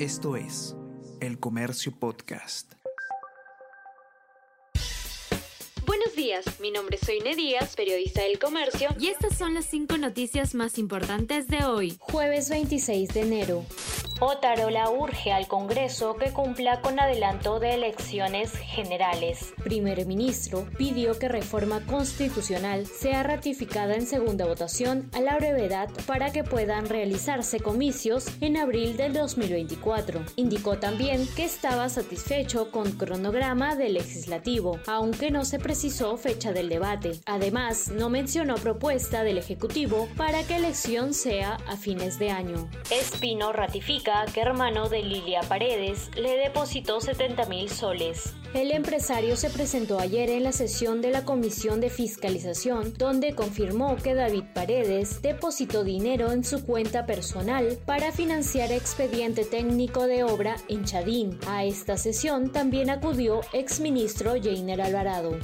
Esto es El Comercio Podcast. Buenos días, mi nombre es Soine Díaz, periodista del Comercio, y estas son las cinco noticias más importantes de hoy, jueves 26 de enero. Otarola urge al Congreso que cumpla con adelanto de elecciones generales. Primer ministro pidió que reforma constitucional sea ratificada en segunda votación a la brevedad para que puedan realizarse comicios en abril del 2024. Indicó también que estaba satisfecho con cronograma del legislativo, aunque no se precisó fecha del debate. Además, no mencionó propuesta del Ejecutivo para que elección sea a fines de año. Espino ratifica que hermano de Lilia Paredes le depositó 70 mil soles. El empresario se presentó ayer en la sesión de la Comisión de Fiscalización, donde confirmó que David Paredes depositó dinero en su cuenta personal para financiar expediente técnico de obra en Chadín. A esta sesión también acudió exministro Jainer Alvarado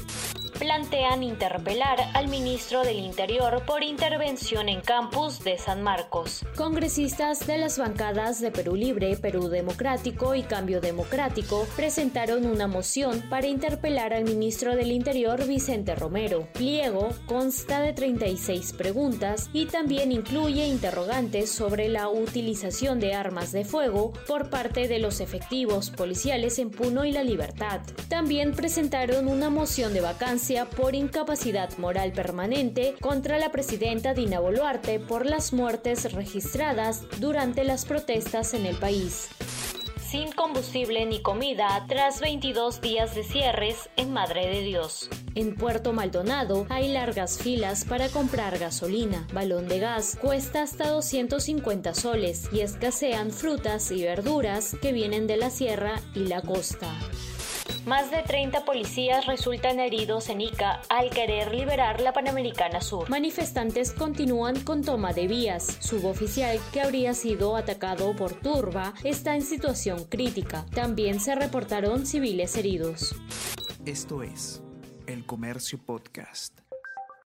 plantean interpelar al ministro del Interior por intervención en campus de San Marcos. Congresistas de las bancadas de Perú Libre, Perú Democrático y Cambio Democrático presentaron una moción para interpelar al ministro del Interior Vicente Romero. Pliego consta de 36 preguntas y también incluye interrogantes sobre la utilización de armas de fuego por parte de los efectivos policiales en Puno y La Libertad. También presentaron una moción de vacancia por incapacidad moral permanente contra la presidenta Dina Boluarte por las muertes registradas durante las protestas en el país sin combustible ni comida tras 22 días de cierres en Madre de Dios. En Puerto Maldonado hay largas filas para comprar gasolina. Balón de gas cuesta hasta 250 soles y escasean frutas y verduras que vienen de la sierra y la costa. Más de 30 policías resultan heridos en Ica al querer liberar la Panamericana Sur. Manifestantes continúan con toma de vías. Suboficial que habría sido atacado por turba está en situación crítica. También se reportaron civiles heridos. Esto es El Comercio Podcast.